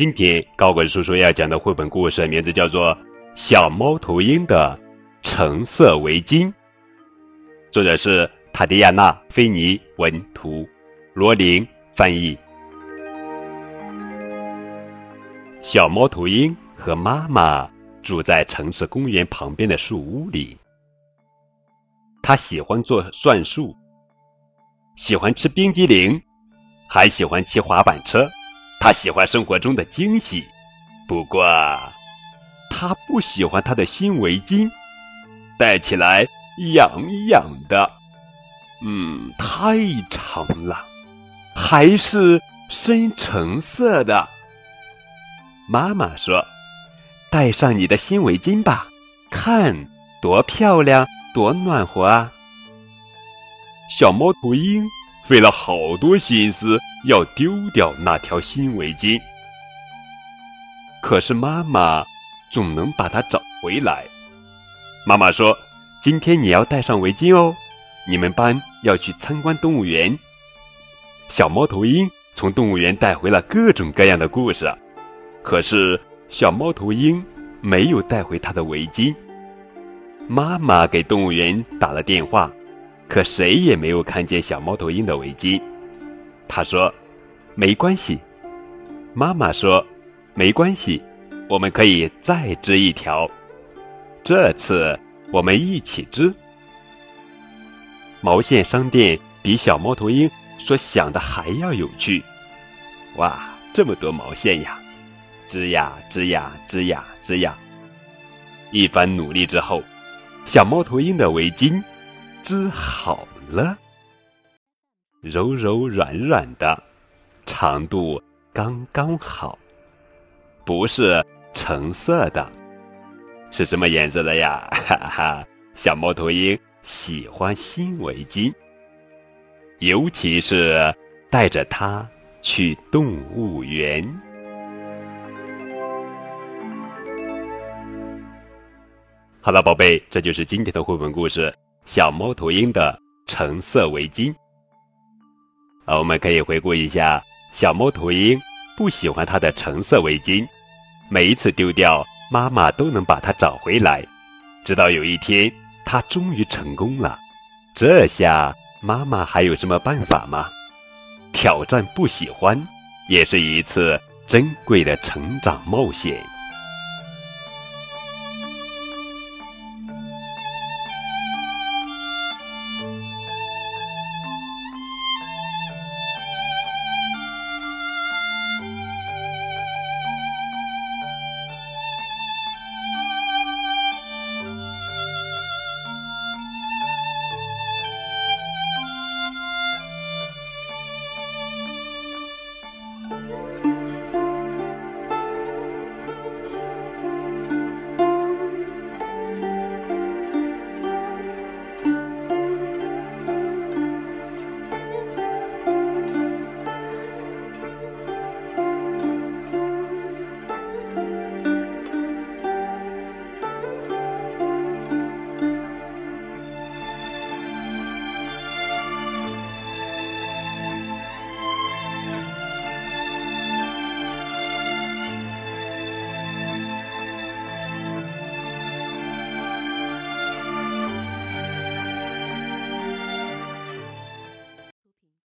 今天高滚叔叔要讲的绘本故事名字叫做《小猫头鹰的橙色围巾》，作者是塔迪亚娜·菲尼文图，罗琳翻译。小猫头鹰和妈妈住在城市公园旁边的树屋里。他喜欢做算术，喜欢吃冰激凌，还喜欢骑滑板车。他喜欢生活中的惊喜，不过他不喜欢他的新围巾，戴起来痒痒的，嗯，太长了，还是深橙色的。妈妈说：“戴上你的新围巾吧，看多漂亮，多暖和啊！”小猫头鹰。费了好多心思要丢掉那条新围巾，可是妈妈总能把它找回来。妈妈说：“今天你要戴上围巾哦，你们班要去参观动物园。”小猫头鹰从动物园带回了各种各样的故事，可是小猫头鹰没有带回它的围巾。妈妈给动物园打了电话。可谁也没有看见小猫头鹰的围巾。他说：“没关系。”妈妈说：“没关系，我们可以再织一条。这次我们一起织。”毛线商店比小猫头鹰所想的还要有趣。哇，这么多毛线呀！织呀织呀织呀织呀！一番努力之后，小猫头鹰的围巾。织好了，柔柔软软的，长度刚刚好，不是橙色的，是什么颜色的呀？哈哈，小猫头鹰喜欢新围巾，尤其是带着它去动物园。好了，宝贝，这就是今天的绘本故事。小猫头鹰的橙色围巾。啊，我们可以回顾一下，小猫头鹰不喜欢它的橙色围巾，每一次丢掉，妈妈都能把它找回来。直到有一天，它终于成功了。这下，妈妈还有什么办法吗？挑战不喜欢，也是一次珍贵的成长冒险。